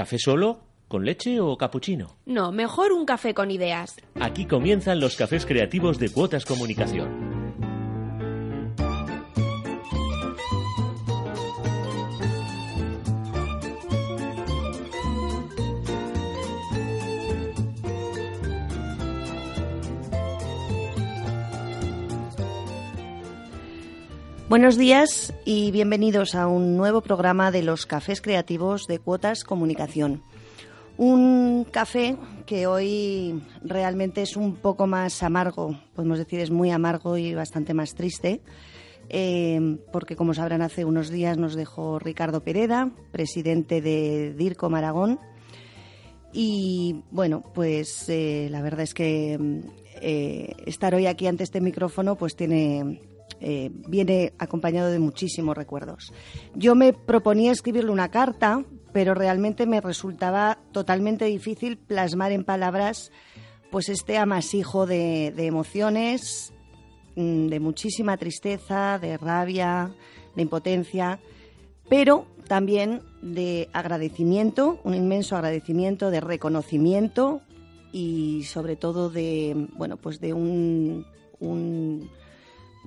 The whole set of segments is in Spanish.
¿Café solo? ¿Con leche o capuchino? No, mejor un café con ideas. Aquí comienzan los cafés creativos de Cuotas Comunicación. Buenos días y bienvenidos a un nuevo programa de los cafés creativos de Cuotas Comunicación. Un café que hoy realmente es un poco más amargo, podemos decir es muy amargo y bastante más triste, eh, porque como sabrán hace unos días nos dejó Ricardo Pereda, presidente de DIRCO Maragón. Y bueno, pues eh, la verdad es que eh, estar hoy aquí ante este micrófono pues tiene eh, viene acompañado de muchísimos recuerdos. Yo me proponía escribirle una carta, pero realmente me resultaba totalmente difícil plasmar en palabras pues este amasijo de, emociones, mm, de muchísima tristeza, de rabia, de impotencia, pero también de agradecimiento, un inmenso agradecimiento, de reconocimiento y sobre todo de bueno pues de un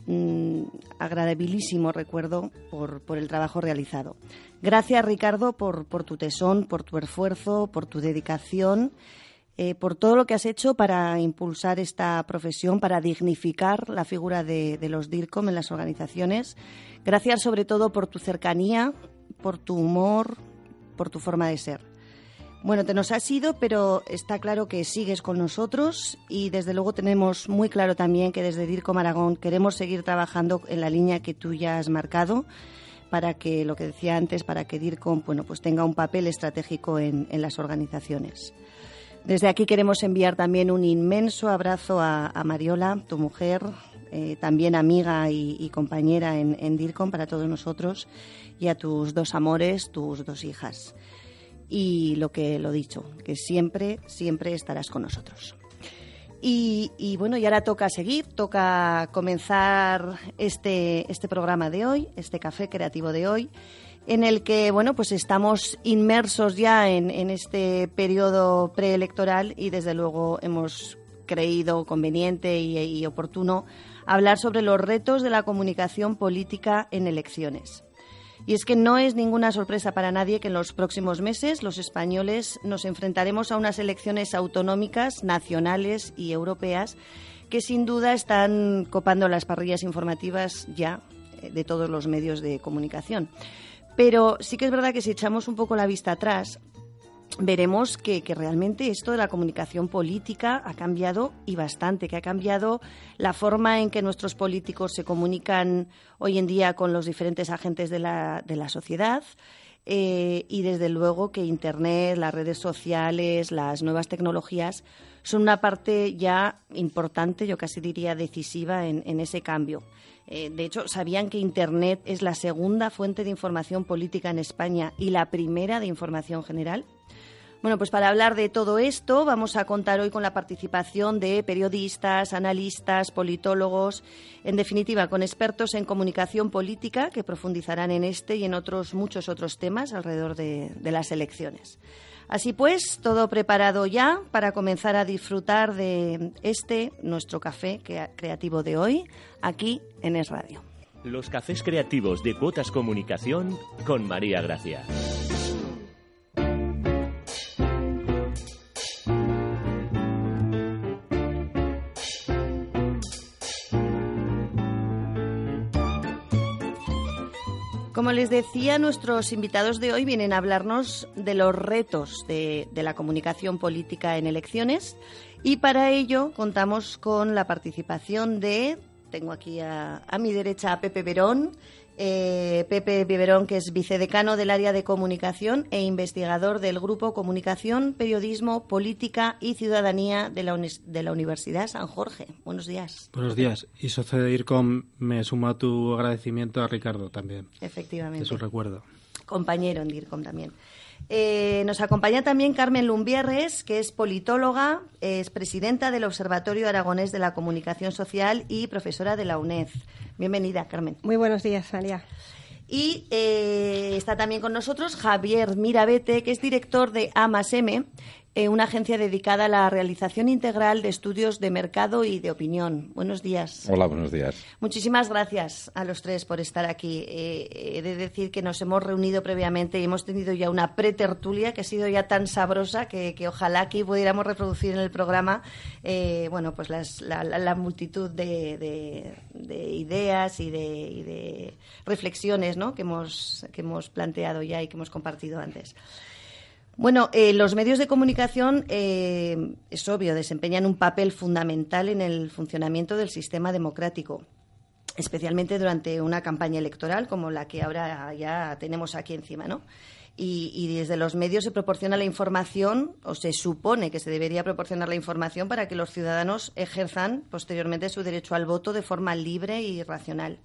Mm, agradabilísimo recuerdo por, por, el trabajo realizado. Gracias, Ricardo, por, por, tu tesón, por tu esfuerzo, por tu dedicación, eh, por todo lo que has hecho para impulsar esta profesión, para dignificar la figura de, de los DIRCOM en las organizaciones. Gracias, sobre todo, por tu cercanía, por tu humor, por tu forma de ser. Bueno, te nos has ido, pero está claro que sigues con nosotros y desde luego tenemos muy claro también que desde DIRCO Maragón queremos seguir trabajando en la línea que tú ya has marcado para que, lo que decía antes, para que DIRCOM bueno, pues tenga un papel estratégico en, las organizaciones. Desde aquí queremos enviar también un inmenso abrazo a, Mariola, tu mujer, eh, también amiga y, compañera en DIRCOM para todos nosotros, y a tus dos amores, tus dos hijas y lo que lo dicho, que siempre, siempre estarás con nosotros. Y, bueno, y ahora toca seguir, toca comenzar este, este programa de hoy, este café creativo de hoy, en el que, bueno, pues estamos inmersos ya en, este periodo preelectoral y desde luego hemos creído conveniente y oportuno hablar sobre los retos de la comunicación política en elecciones. Y es que no es ninguna sorpresa para nadie que en los próximos meses los españoles nos enfrentaremos a unas elecciones autonómicas, nacionales y europeas que sin duda están copando las parrillas informativas ya eh, de todos los medios de comunicación. Pero sí que es verdad que si echamos un poco la vista atrás, veremos que, realmente esto de la comunicación política ha cambiado y bastante, que ha cambiado la forma en que nuestros políticos se comunican hoy en día con los diferentes agentes de la, de la sociedad. Eh, y desde luego que Internet, las redes sociales, las nuevas tecnologías son una parte ya importante, yo casi diría decisiva en, ese cambio. Eh, de hecho, ¿sabían que Internet es la segunda fuente de información política en España y la primera de información general? Bueno, pues para hablar de todo esto vamos a contar hoy con la participación de periodistas, analistas, politólogos, en definitiva con expertos en comunicación política que profundizarán en este y en otros muchos otros temas alrededor de, las elecciones. Así pues, todo preparado ya para comenzar a disfrutar de este, nuestro café creativo de hoy, aquí en Es Radio. Los cafés creativos de Cuotas Comunicación con María Gracia. Como les decía, nuestros invitados de hoy vienen a hablarnos de los retos de, la comunicación política en elecciones y para ello contamos con la participación de, tengo aquí a, a mi derecha a Pepe Verón, eh, Pepe Biberón, que es vicedecano del área de comunicación e investigador del Grupo Comunicación, Periodismo, Política y Ciudadanía de la, de la Universidad San Jorge. Buenos días. Buenos días. Y socio de IRCOM, me sumo a tu agradecimiento a Ricardo también. Efectivamente. De su recuerdo. Compañero en DIRCOM también. Eh, nos acompaña también Carmen Lumbierres, que es politóloga, es presidenta del Observatorio Aragonés de la Comunicación Social y profesora de la UNED. Bienvenida, Carmen. Muy buenos días, María. Y eh, está también con nosotros Javier Mirabete, que es director de AMASM, eh, una agencia dedicada a la realización integral de estudios de mercado y de opinión. Buenos días. Hola, buenos días. Muchísimas gracias a los tres por estar aquí. Eh, he de decir que nos hemos reunido previamente y hemos tenido ya una pretertulia que ha sido ya tan sabrosa que, ojalá aquí pudiéramos reproducir en el programa eh, bueno, pues la, multitud de, ideas y de, reflexiones ¿no? que, hemos, que hemos planteado ya y que hemos compartido antes. Bueno, eh, los medios de comunicación, eh, es obvio, desempeñan un papel fundamental en el funcionamiento del sistema democrático, especialmente durante una campaña electoral como la que ahora ya tenemos aquí encima, ¿no? Y, desde los medios se proporciona la información, o se supone que se debería proporcionar la información para que los ciudadanos ejerzan posteriormente su derecho al voto de forma libre y racional.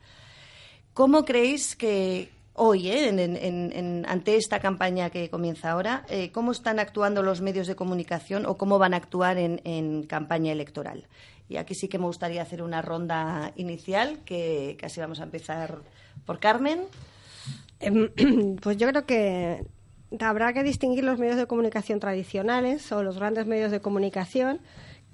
¿Cómo creéis que, hoy, ¿eh? ante esta campaña que comienza ahora, eh, ¿cómo están actuando los medios de comunicación o cómo van a actuar en, campaña electoral? Y aquí sí que me gustaría hacer una ronda inicial, que casi vamos a empezar por Carmen. Em, pues yo creo que habrá que distinguir los medios de comunicación tradicionales o los grandes medios de comunicación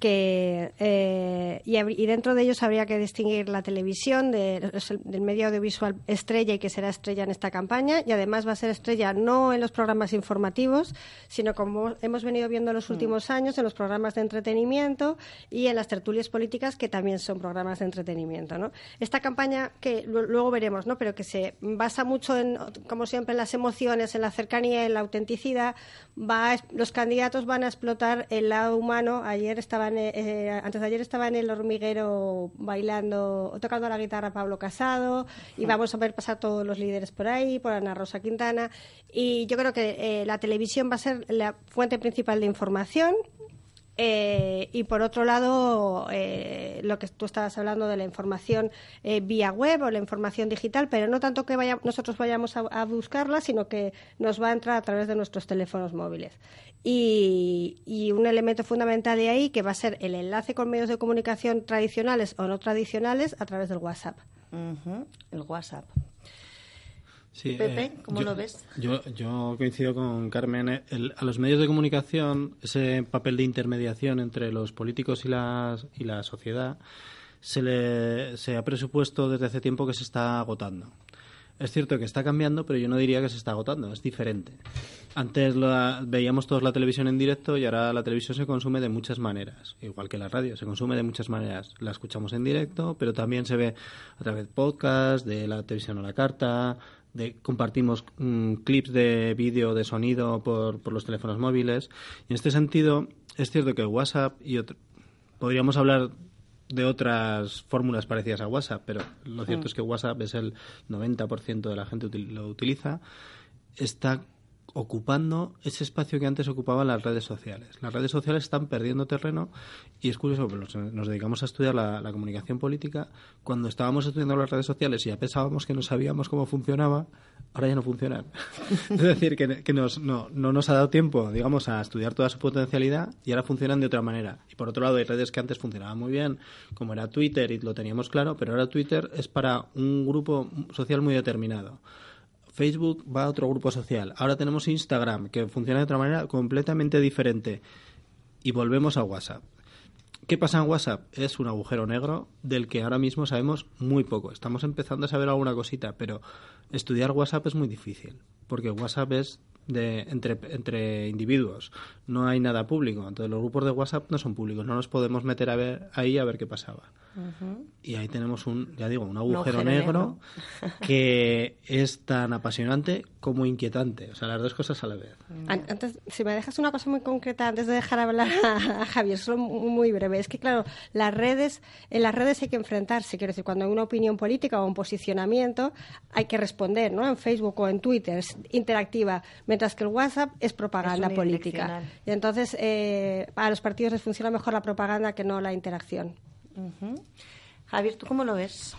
que eh, y, dentro de ellos habría que distinguir la televisión del medio audiovisual estrella y que será estrella en esta campaña y además va a ser estrella no en los programas informativos sino como hemos venido viendo en los mm. últimos años en los programas de entretenimiento y en las tertulias políticas que también son programas de entretenimiento ¿no? esta campaña que luego veremos ¿no? pero que se basa mucho en como siempre en las emociones en la cercanía en la autenticidad va los candidatos van a explotar el lado humano ayer eh, antes de ayer estaba en el hormiguero bailando, tocando la guitarra Pablo Casado, y vamos a ver pasar todos los líderes por ahí, por Ana Rosa Quintana, y yo creo que eh, la televisión va a ser la fuente principal de información eh, y por otro lado, eh, lo que tú estabas hablando de la información eh, vía web o la información digital, pero no tanto que nosotros vayamos a, buscarla, sino que nos va a entrar a través de nuestros teléfonos móviles. Y, un elemento fundamental de ahí que va a ser el enlace con medios de comunicación tradicionales o no tradicionales a través del WhatsApp. El WhatsApp. Sí, Pepe, eh, ¿cómo lo ves? Yo, yo coincido con Carmen. Eh, a los medios de comunicación, ese papel de intermediación entre los políticos y, las, y la sociedad, se, le, se ha presupuesto desde hace tiempo que se está agotando. Es cierto que está cambiando, pero yo no diría que se está agotando, es diferente. Antes veíamos todos la televisión en directo y ahora la televisión se consume de muchas maneras, igual que la radio, se consume de muchas maneras. La escuchamos en directo, pero también se ve a través de podcast, de la televisión a la carta, de, compartimos mm, clips de vídeo, de sonido por, por, los teléfonos móviles. Y en este sentido, es cierto que WhatsApp y podríamos hablar de otras fórmulas parecidas a WhatsApp, pero lo cierto mm. es que WhatsApp es el 90% de la gente lo utiliza. Está ocupando ese espacio que antes ocupaban las redes sociales. Las redes sociales están perdiendo terreno y es curioso, nos, nos dedicamos a estudiar la, comunicación política. Cuando estábamos estudiando las redes sociales y ya pensábamos que no sabíamos cómo funcionaba, ahora ya no funcionan. es decir, que, nos, no, no, nos ha dado tiempo, digamos, a estudiar toda su potencialidad y ahora funcionan de otra manera. Y por otro lado, hay redes que antes funcionaban muy bien, como era Twitter y lo teníamos claro, pero ahora Twitter es para un grupo social muy determinado. Facebook va a otro grupo social. Ahora tenemos Instagram, que funciona de otra manera completamente diferente. Y volvemos a WhatsApp. ¿Qué pasa en WhatsApp? Es un agujero negro del que ahora mismo sabemos muy poco. Estamos empezando a saber alguna cosita, pero estudiar WhatsApp es muy difícil, porque WhatsApp es de, entre, entre individuos. No hay nada público. Entonces los grupos de WhatsApp no son públicos. No nos podemos meter a ver ahí a ver qué pasaba. Y ahí tenemos un, ya digo, un agujero, negro, que es tan apasionante como inquietante. O sea, las dos cosas a la vez. Antes, si me dejas una cosa muy concreta antes de dejar hablar a, Javier, son muy breve. Es que, claro, las redes, en las redes hay que enfrentarse. Quiero decir, cuando hay una opinión política o un posicionamiento, hay que responder, ¿no? En Facebook o en Twitter, es interactiva. Mientras que el WhatsApp es propaganda política. Y entonces, eh, a los partidos les funciona mejor la propaganda que no la interacción. Javier, ¿tú cómo lo ves?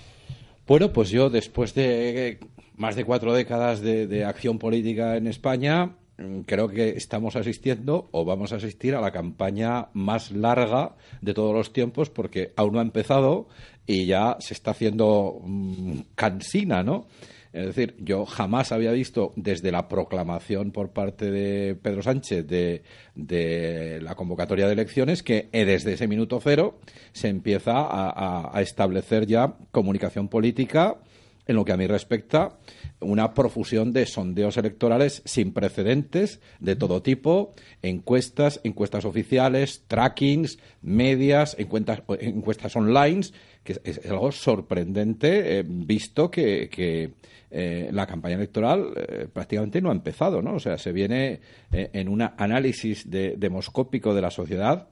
Bueno, pues yo después de más de cuatro décadas de, acción política en España, mm, creo que estamos asistiendo o vamos a asistir a la campaña más larga de todos los tiempos porque aún no ha empezado y ya se está haciendo mm, cansina, ¿no? Es decir, yo jamás había visto desde la proclamación por parte de Pedro Sánchez de, de la convocatoria de elecciones que eh, desde ese minuto cero se empieza a, establecer ya comunicación política en lo que a mí respecta, una profusión de sondeos electorales sin precedentes de todo tipo, encuestas, encuestas oficiales, trackings, medias, encuestas, encuestas online, que es, algo sorprendente, eh, visto que, eh, la campaña electoral eh, prácticamente no ha empezado, ¿no? O sea, se viene en un análisis demoscópico de la sociedad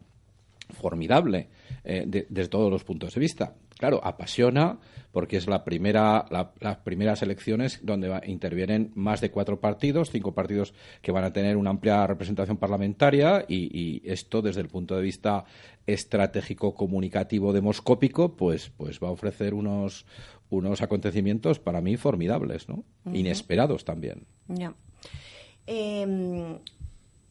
formidable desde todos los puntos de vista. Claro, apasiona porque es la primera, las primeras elecciones donde intervienen más de cuatro partidos, cinco partidos que van a tener una amplia representación parlamentaria y, esto desde el punto de vista estratégico comunicativo demoscópico pues pues va a ofrecer unos unos acontecimientos para mí formidables no inesperados también em,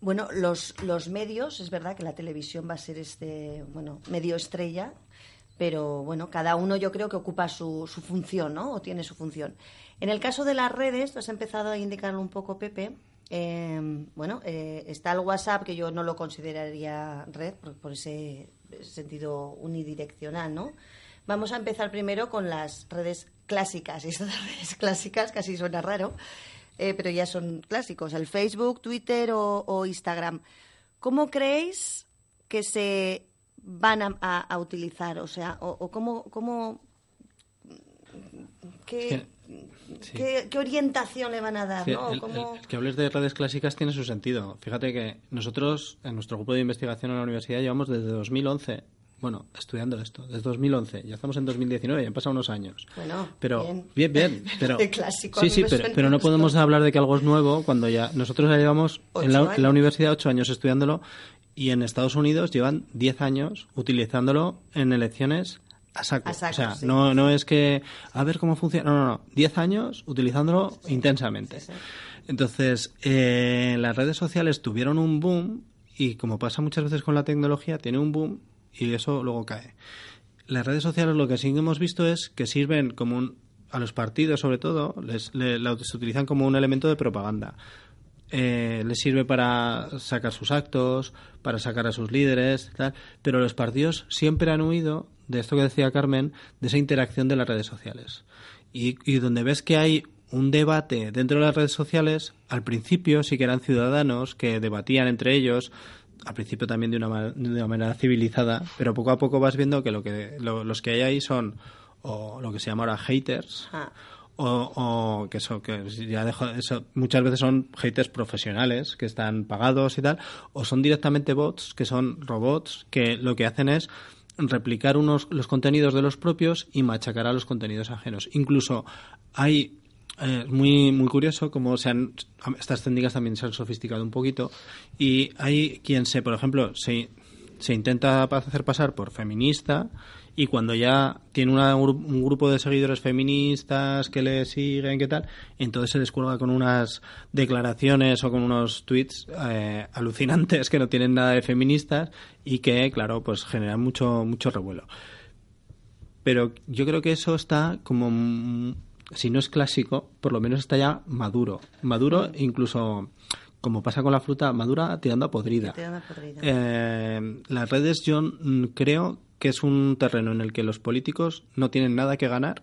bueno, los, los medios, es verdad que la televisión va a ser este, bueno, medio estrella, pero bueno, cada uno yo creo que ocupa su, su función, ¿no? O tiene su función. En el caso de las redes, tú has empezado a indicarlo un poco, Pepe. Em, bueno, eh, está el WhatsApp, que yo no lo consideraría red, por, ese sentido unidireccional, ¿no? Vamos a empezar primero con las redes clásicas. Y estas redes clásicas casi suena raro, eh, pero ya son clásicos. El Facebook, Twitter o Instagram. ¿Cómo creéis que se van a, utilizar? O sea, o, cómo, cómo qué, qué, orientación le van a dar? ¿no? que hables de redes clásicas tiene su sentido. Fíjate que nosotros, en nuestro grupo de investigación en la universidad, llevamos desde 2011 bueno, estudiando esto, desde 2011, ya estamos en 2019, ya han pasado unos años. Bueno, pero bien, bien, pero clásico, sí, sí, pero, pero no podemos hablar de que algo es nuevo cuando ya nosotros ya llevamos en la, en la, universidad ocho años estudiándolo y en Estados Unidos llevan 10 años utilizándolo en elecciones a saco. o sea, no, no es que a ver cómo funciona. No, no, no. 10 años utilizándolo intensamente. Entonces, eh, las redes sociales tuvieron un boom y como pasa muchas veces con la tecnología, tiene un boom y eso luego cae. Las redes sociales lo que sí hemos visto es que sirven como un, a los partidos sobre todo, les, se utilizan como un elemento de propaganda eh, les sirve para sacar sus actos, para sacar a sus líderes, tal, pero los partidos siempre han huido de esto que decía Carmen, de esa interacción de las redes sociales. Y, donde ves que hay un debate dentro de las redes sociales, al principio sí que eran ciudadanos que debatían entre ellos, al principio también de una, de una manera civilizada, pero poco a poco vas viendo que, lo que los que hay ahí son o lo que se llama ahora haters, ah. o, que eso que ya dejo eso muchas veces son haters profesionales que están pagados y tal o son directamente bots que son robots que lo que hacen es replicar unos los contenidos de los propios y machacar a los contenidos ajenos. Incluso hay eh, muy muy curioso como se han estas técnicas también se han sofisticado un poquito y hay quien se por ejemplo se se intenta hacer pasar por feminista y cuando ya tiene un grupo de seguidores feministas que le siguen, ¿qué tal? Entonces se descuelga con unas declaraciones o con unos tweets eh, alucinantes que no tienen nada de feministas y que, claro, pues generan mucho, mucho revuelo. Pero yo creo que eso está como, si no es clásico, por lo menos está ya maduro. Maduro incluso como pasa con la fruta, madura tirando a podrida. Eh, las redes yo mm, creo que es un terreno en el que los políticos no tienen nada que ganar,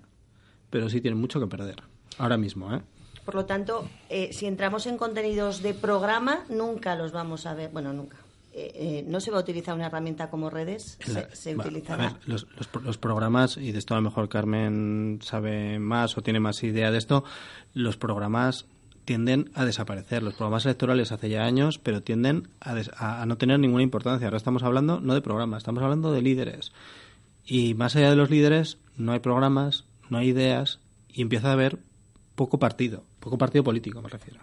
pero sí tienen mucho que perder. Ahora mismo, ¿eh? Por lo tanto, eh, si entramos en contenidos de programa, nunca los vamos a ver. Bueno, nunca. Eh, eh, no se va a utilizar una herramienta como redes, se, utilizará. los, los, programas, y de esto a lo mejor Carmen sabe más o tiene más idea de esto, los programas tienden a desaparecer. Los programas electorales hace ya años, pero tienden a, no tener ninguna importancia. Ahora estamos hablando no de programas, estamos hablando de líderes. Y más allá de los líderes, no hay programas, no hay ideas y empieza a haber poco partido, poco partido político, me refiero.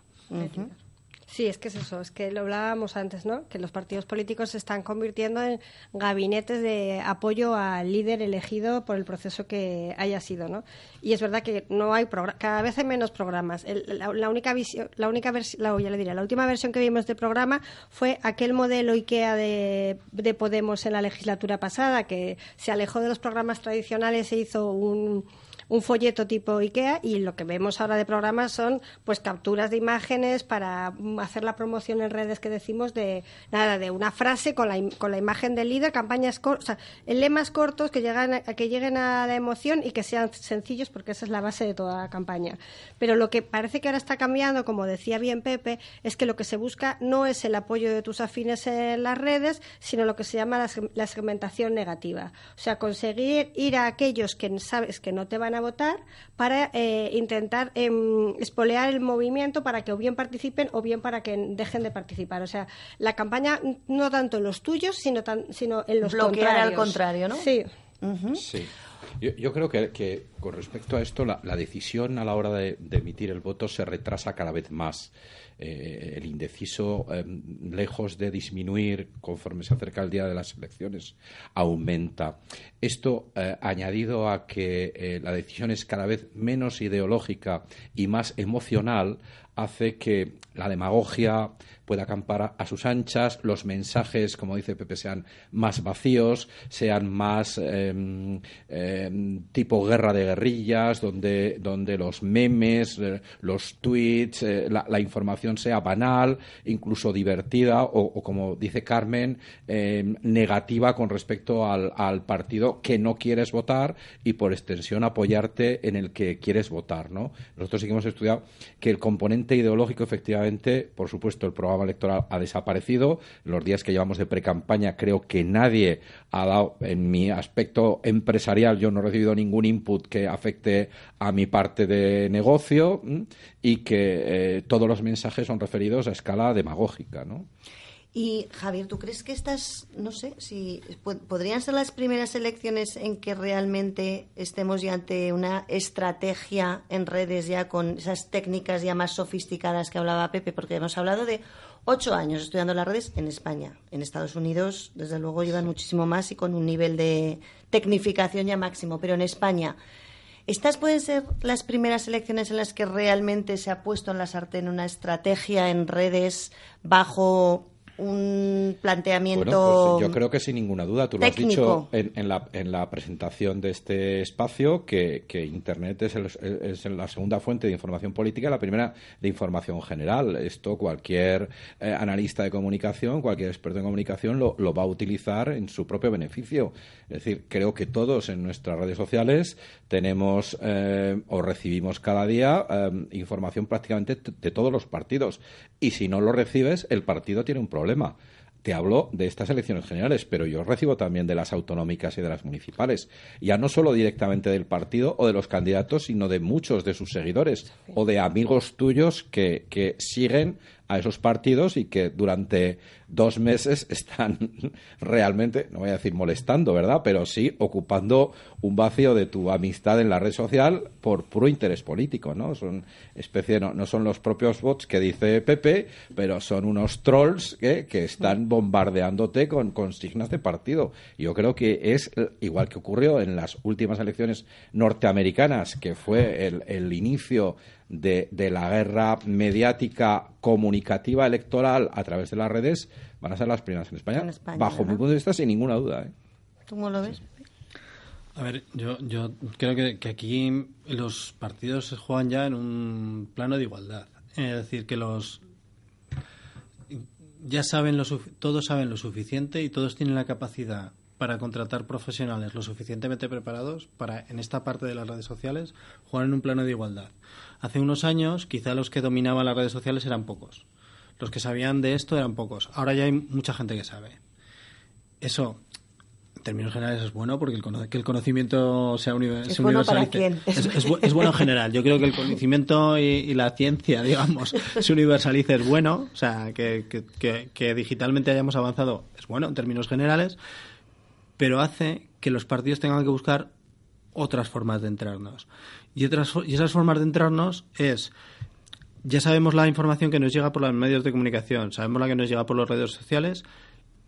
Sí, es que es eso, es que lo hablábamos antes, ¿no? Que los partidos políticos se están convirtiendo en gabinetes de apoyo al líder elegido por el proceso que haya sido, ¿no? Y es verdad que no hay cada vez hay menos programas. la, única visión, la única versión, ya le diré, la última versión que vimos de programa fue aquel modelo IKEA de, de Podemos en la legislatura pasada, que se alejó de los programas tradicionales e hizo un un folleto tipo IKEA y lo que vemos ahora de programas son pues capturas de imágenes para hacer la promoción en redes que decimos de nada de una frase con la, con la imagen del líder, campañas o sea, lemas cortos que llegan a, que lleguen a la emoción y que sean sencillos porque esa es la base de toda la campaña. Pero lo que parece que ahora está cambiando, como decía bien Pepe, es que lo que se busca no es el apoyo de tus afines en las redes, sino lo que se llama la, la segmentación negativa. O sea, conseguir ir a aquellos que sabes que no te van a votar para eh, intentar eh, espolear el movimiento para que o bien participen o bien para que dejen de participar. O sea, la campaña no tanto en los tuyos, sino, sino en los Bloquear al contrario, ¿no? Sí. Sí. Yo, creo que, con respecto a esto, la, decisión a la hora de, emitir el voto se retrasa cada vez más. Eh, el indeciso, em, lejos de disminuir conforme se acerca el día de las elecciones, aumenta. Esto, eh, añadido a que eh, la decisión es cada vez menos ideológica y más emocional, hace que la demagogia pueda acampar a sus anchas, los mensajes, como dice Pepe, sean más vacíos, sean más em, em, tipo guerra de guerrillas, donde, donde los memes, eh, los tweets, eh, la, información sea banal, incluso divertida o, como dice Carmen, em, negativa con respecto al, al, partido que no quieres votar y por extensión apoyarte en el que quieres votar. ¿no? Nosotros sí que hemos estudiado que el componente ideológico, efectivamente, por supuesto, el programa electoral ha desaparecido. Los días que llevamos de pre-campaña creo que nadie ha dado, en mi aspecto empresarial, yo no he recibido ningún input que afecte a mi parte de negocio y que eh, todos los mensajes son referidos a escala demagógica, ¿no? Y Javier, ¿tú crees que estas, no sé, si podrían ser las primeras elecciones en que realmente estemos ya ante una estrategia en redes ya con esas técnicas ya más sofisticadas que hablaba Pepe? Porque hemos hablado de ocho años estudiando las redes en España. En Estados Unidos, desde luego, llevan muchísimo más y con un nivel de tecnificación ya máximo. Pero en España, ¿estas pueden ser las primeras elecciones en las que realmente se ha puesto en la sartén una estrategia en redes bajo un planteamiento. Pues yo creo que sin ninguna duda, tú lo has dicho en, la, en la presentación de este espacio, que, Internet es, es, la segunda fuente de información política, la primera de información general. Esto cualquier eh, analista de comunicación, cualquier experto en comunicación lo, lo va a utilizar en su propio beneficio. Es decir, creo que todos en nuestras redes sociales tenemos eh, o recibimos cada día eh, información prácticamente de todos los partidos. Y si no lo recibes, el partido tiene un problema. Te hablo de estas elecciones generales, pero yo recibo también de las autonómicas y de las municipales. Ya no solo directamente del partido o de los candidatos, sino de muchos de sus seguidores o de amigos tuyos que, que siguen a esos partidos y que durante dos meses están realmente, no voy a decir molestando, ¿verdad? Pero sí ocupando un vacío de tu amistad en la red social por puro interés político, ¿no? Son especie, no, no son los propios bots que dice Pepe, pero son unos trolls que, que están bombardeándote con consignas de partido. Yo creo que es igual que ocurrió en las últimas elecciones norteamericanas, que fue el, el inicio de, de, la guerra mediática comunicativa electoral a través de las redes van a ser las primeras en España, bajo mi punto de vista sin ninguna duda. ¿eh? ¿Tú cómo lo ves? A ver, yo, yo creo que, que, aquí los partidos se juegan ya en un plano de igualdad. Es decir, que los ya saben lo todos saben lo suficiente y todos tienen la capacidad para contratar profesionales lo suficientemente preparados para, en esta parte de las redes sociales, jugar en un plano de igualdad. Hace unos años, quizá los que dominaban las redes sociales eran pocos. Los que sabían de esto eran pocos. Ahora ya hay mucha gente que sabe. Eso, en términos generales, es bueno porque el, que el conocimiento sea universal. ¿Es bueno para quién? Es, bueno en general. Yo creo que el conocimiento y, la ciencia, digamos, se universalice es bueno. O sea, que, que, que digitalmente hayamos avanzado es bueno en términos generales pero hace que los partidos tengan que buscar otras formas de entrarnos. Y, otras, y esas formas de entrarnos es ya sabemos la información que nos llega por los medios de comunicación, sabemos la que nos llega por las redes sociales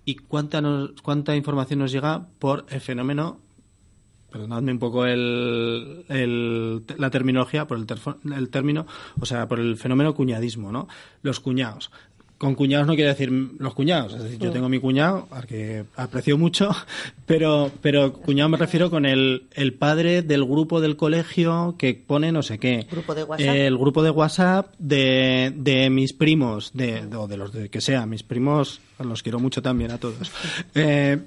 y cuánta, cuánta información nos llega por el fenómeno perdonadme un poco el, la terminología, por el, el, término, o sea, por el fenómeno cuñadismo, ¿no? Los cuñados. Con cuñados no quiere decir los cuñados, es decir, yo tengo mi cuñado, al que aprecio mucho, pero, pero cuñado me refiero con el, el padre del grupo del colegio que pone no sé qué. ¿Grupo de WhatsApp? El grupo de WhatsApp de, de mis primos, de, o de los de que sea, mis primos los quiero mucho también a todos. Eh,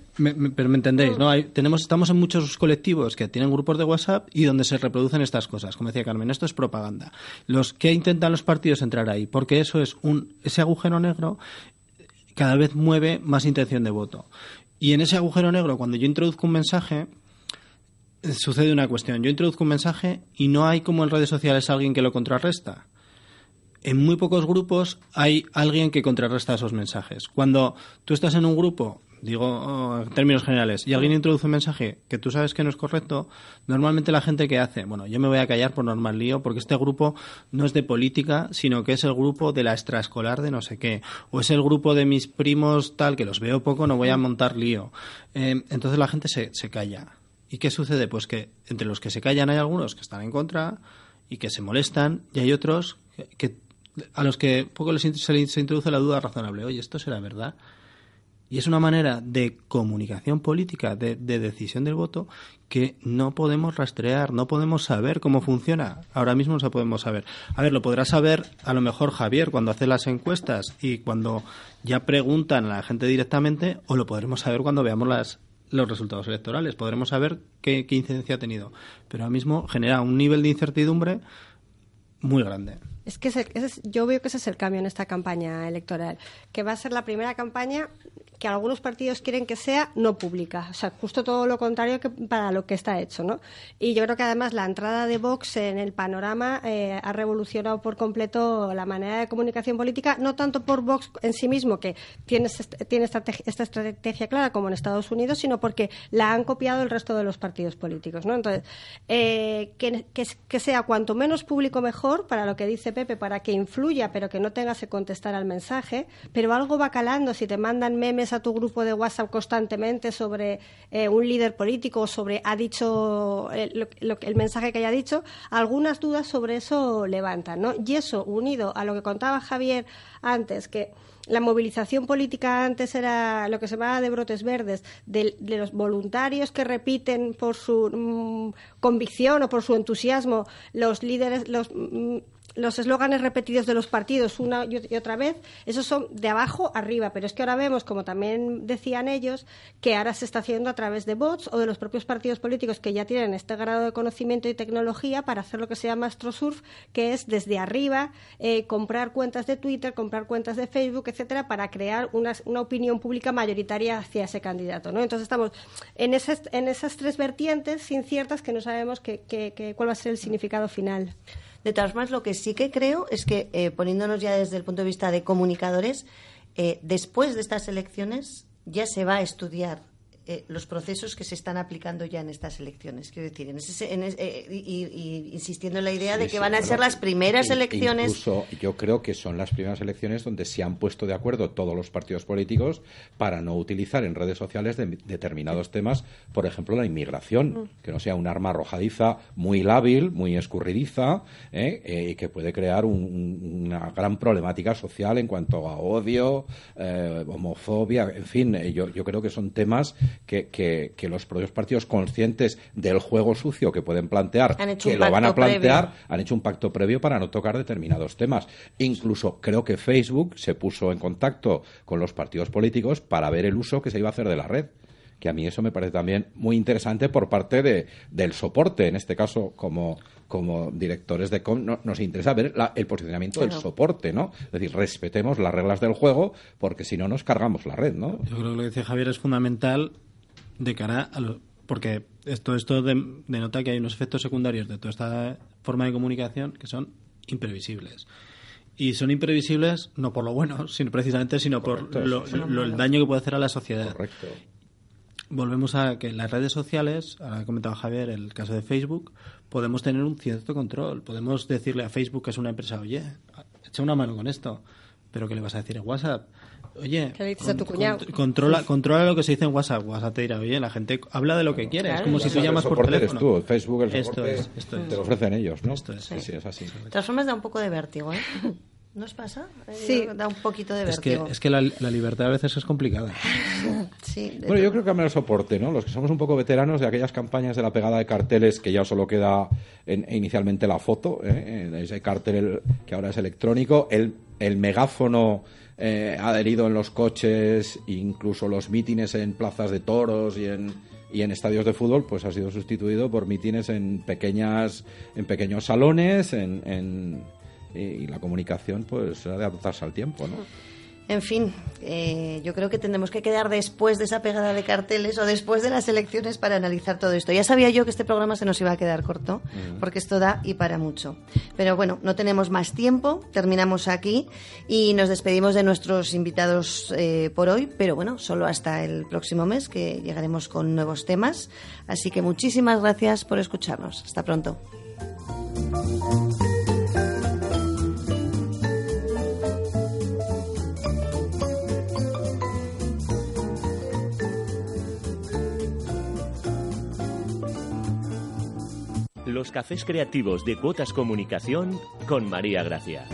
pero me entendéis, ¿no? Tenemos, estamos en muchos colectivos que tienen grupos de WhatsApp y donde se reproducen estas cosas. Como decía Carmen, esto es propaganda. Los que intentan los partidos entrar ahí, porque eso es un, ese agujero negro cada vez mueve más intención de voto. Y en ese agujero negro, cuando yo introduzco un mensaje, sucede una cuestión. Yo introduzco un mensaje y no hay como en redes sociales alguien que lo contrarresta en muy pocos grupos hay alguien que contrarresta esos mensajes. Cuando tú estás en un grupo, digo oh, en términos generales, y alguien introduce un mensaje que tú sabes que no es correcto, normalmente la gente que hace, bueno, yo me voy a callar por normal lío, porque este grupo no es de política, sino que es el grupo de la extraescolar de no sé qué, o es el grupo de mis primos tal, que los veo poco, no voy a montar lío. Eh, entonces la gente se, se calla. ¿Y qué sucede? Pues que entre los que se callan hay algunos que están en contra y que se molestan, y hay otros que a los que poco les, se, introduce la duda razonable. Oye, ¿esto será verdad? Y es una manera de comunicación política, de, decisión del voto, que no podemos rastrear, no podemos saber cómo funciona. Ahora mismo no se podemos saber. A ver, lo podrá saber a lo mejor Javier cuando hace las encuestas y cuando ya preguntan a la gente directamente, o lo podremos saber cuando veamos las, los resultados electorales. Podremos saber qué, qué incidencia ha tenido. Pero ahora mismo genera un nivel de incertidumbre muy grande. Es que yo veo que ese es el cambio en esta campaña electoral, que va a ser la primera campaña que algunos partidos quieren que sea no pública, o sea, justo todo lo contrario que para lo que está hecho, ¿no? Y yo creo que además la entrada de Vox en el panorama eh, ha revolucionado por completo la manera de comunicación política, no tanto por Vox en sí mismo, que tiene, tiene esta, estrategia clara como en Estados Unidos, sino porque la han copiado el resto de los partidos políticos, ¿no? Entonces, eh, que, que sea cuanto menos público mejor, para lo que dice Pepe, para que influya, pero que no tengas que contestar al mensaje, pero algo va calando si te mandan memes a tu grupo de WhatsApp constantemente sobre eh, un líder político o sobre ha dicho eh, el mensaje que haya dicho, algunas dudas sobre eso levantan, ¿no? Y eso unido a lo que contaba Javier antes, que la movilización política antes era lo que se llamaba de brotes verdes, de, los voluntarios que repiten por su mm, convicción o por su entusiasmo los líderes, los mm, los eslóganes repetidos de los partidos una y otra vez, esos son de abajo arriba, pero es que ahora vemos, como también decían ellos, que ahora se está haciendo a través de bots o de los propios partidos políticos que ya tienen este grado de conocimiento y tecnología para hacer lo que se llama astrosurf, que es desde arriba eh, comprar cuentas de Twitter, comprar cuentas de Facebook, etcétera, para crear una, una opinión pública mayoritaria hacia ese candidato. ¿no? Entonces estamos en esas, en esas tres vertientes inciertas que no sabemos que, cuál va a ser el significado final. De todas formas, lo que sí que creo es que, eh, poniéndonos ya desde el punto de vista de comunicadores, eh, después de estas elecciones ya se va a estudiar eh, los procesos que se están aplicando ya en estas elecciones. Quiero decir, en eh, y, insistiendo en la idea de que van a ser las primeras elecciones. Incluso yo creo que son las primeras elecciones donde se han puesto de acuerdo todos los partidos políticos para no utilizar en redes sociales determinados temas, por ejemplo, la inmigración, mm. que no sea un arma arrojadiza muy lábil, muy escurridiza, ¿eh? y que puede crear una gran problemática social en cuanto a odio, homofobia, en fin, yo, yo creo que son temas que, los propios partidos conscientes del juego sucio que pueden plantear, que lo van a plantear, han hecho un pacto previo para no tocar determinados temas. Incluso creo que Facebook se puso en contacto con los partidos políticos para ver el uso que se iba a hacer de la red que a mí eso me parece también muy interesante por parte de, del soporte, en este caso como, como directores de com, nos interesa ver el posicionamiento del soporte, ¿no? Es decir, respetemos las reglas del juego porque si no nos cargamos la red, ¿no? Yo creo que lo que dice Javier es fundamental de cara a lo, porque esto, esto denota que hay unos efectos secundarios de toda esta forma de comunicación que son imprevisibles. Y son imprevisibles no por lo bueno, sino precisamente, sino por lo, el daño que puede hacer a la sociedad. Correcto volvemos a que en las redes sociales, ahora ha comentado Javier el caso de Facebook, podemos tener un cierto control. Podemos decirle a Facebook que es una empresa, oye, echa una mano con esto. Pero ¿qué le vas a decir en WhatsApp? Oye, ¿Qué le dices a tu cuñado? controla, controla lo que se dice en WhatsApp. WhatsApp te dirá, oye, la gente habla de lo que quiere. Es como si tú llamas por teléfono. tú, Facebook, el Esto soporte es, esto es. te lo ofrecen ellos, ¿no? Esto es. Sí, sí, es así. De todas formas da un poco de vértigo, ¿eh? ¿No os pasa? Eh, Sí. Da un poquito de Es que, vértigo. es que la, la libertad a veces es complicada. Sí, Bueno, yo creo que a el soporte, ¿no? Los que somos un poco veteranos de aquellas campañas de la pegada de carteles que ya solo queda en- inicialmente la foto, ¿eh? Ese cartel que ahora es electrónico, el, el megáfono eh, adherido en los coches, incluso los mítines en plazas de toros y en, y en estadios de fútbol, pues ha sido sustituido por mítines en pequeñas, en pequeños salones, en, en- y la comunicación, pues ha de adaptarse al tiempo, ¿no? En fin, eh, yo creo que tendremos que quedar después de esa pegada de carteles o después de las elecciones para analizar todo esto. Ya sabía yo que este programa se nos iba a quedar corto, porque esto da y para mucho. Pero bueno, no tenemos más tiempo, terminamos aquí y nos despedimos de nuestros invitados eh, por hoy, pero bueno, solo hasta el próximo mes que llegaremos con nuevos temas. Así que muchísimas gracias por escucharnos. Hasta pronto. Los cafés creativos de Cuotas Comunicación con María Gracia.